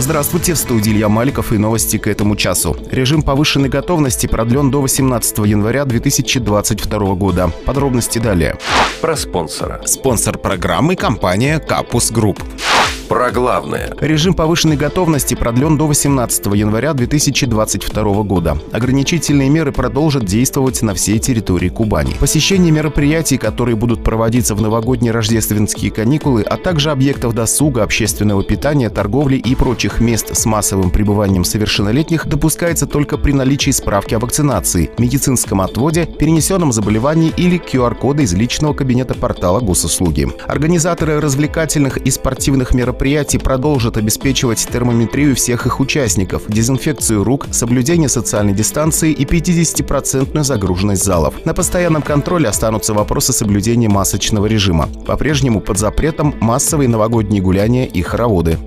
Здравствуйте, в студии Илья Маликов и новости к этому часу. Режим повышенной готовности продлен до 18 января 2022 года. Подробности далее. Про спонсора. Спонсор программы – компания «Капус Групп». Про главное. Режим повышенной готовности продлен до 18 января 2022 года. Ограничительные меры продолжат действовать на всей территории Кубани. Посещение мероприятий, которые будут проводиться в новогодние рождественские каникулы, а также объектов досуга, общественного питания, торговли и прочих мест с массовым пребыванием совершеннолетних допускается только при наличии справки о вакцинации, медицинском отводе, перенесенном заболевании или QR-кода из личного кабинета портала госуслуги. Организаторы развлекательных и спортивных мероприятий мероприятий продолжат обеспечивать термометрию всех их участников, дезинфекцию рук, соблюдение социальной дистанции и 50% загруженность залов. На постоянном контроле останутся вопросы соблюдения масочного режима. По-прежнему под запретом массовые новогодние гуляния и хороводы.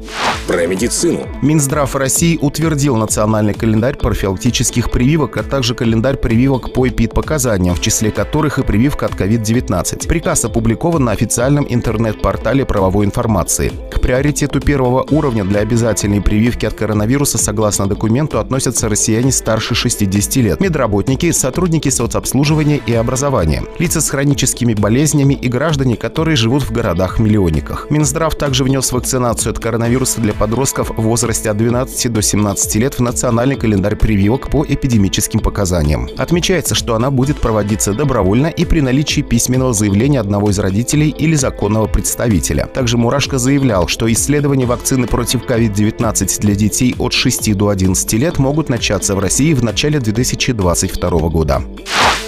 Про медицину. Минздрав России утвердил национальный календарь профилактических прививок, а также календарь прививок по эпид-показаниям, в числе которых и прививка от COVID-19. Приказ опубликован на официальном интернет-портале правовой информации. К приоритету первого уровня для обязательной прививки от коронавируса согласно документу относятся россияне старше 60 лет, медработники, сотрудники соцобслуживания и образования, лица с хроническими болезнями и граждане, которые живут в городах-миллионниках. Минздрав также внес вакцинацию от коронавируса для подростков в возрасте от 12 до 17 лет в национальный календарь прививок по эпидемическим показаниям. Отмечается, что она будет проводиться добровольно и при наличии письменного заявления одного из родителей или законного представителя. Также Мурашко заявлял, что исследования вакцины против COVID-19 для детей от 6 до 11 лет могут начаться в России в начале 2022 года.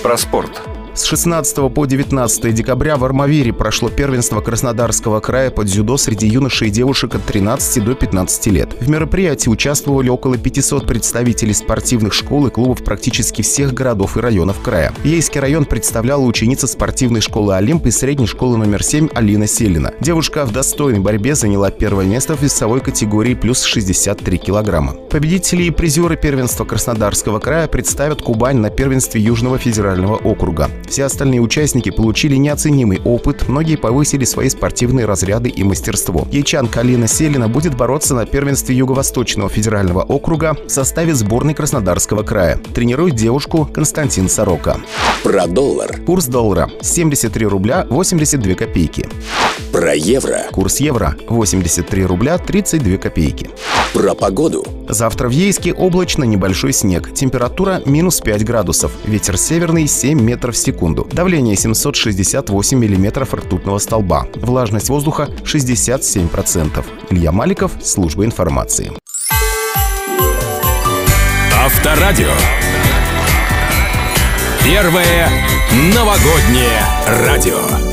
Про спорт. С 16 по 19 декабря в Армавире прошло первенство Краснодарского края под дзюдо среди юношей и девушек от 13 до 15 лет. В мероприятии участвовали около 500 представителей спортивных школ и клубов практически всех городов и районов края. Ейский район представляла ученица спортивной школы «Олимп» и средней школы номер 7 Алина Селина. Девушка в достойной борьбе заняла первое место в весовой категории плюс 63 килограмма. Победители и призеры первенства Краснодарского края представят Кубань на первенстве Южного федерального округа. Все остальные участники получили неоценимый опыт, многие повысили свои спортивные разряды и мастерство. Ячан Калина Селина будет бороться на первенстве Юго-Восточного федерального округа в составе сборной Краснодарского края. Тренирует девушку Константин Сорока. Про доллар. Курс доллара 73 рубля 82 копейки. Про евро. Курс евро 83 рубля 32 копейки. Про погоду. Завтра в Ейске облачно небольшой снег. Температура минус 5 градусов. Ветер северный 7 метров в секунду. Давление 768 миллиметров ртутного столба. Влажность воздуха 67%. Илья Маликов, служба информации. Авторадио. Первое новогоднее радио.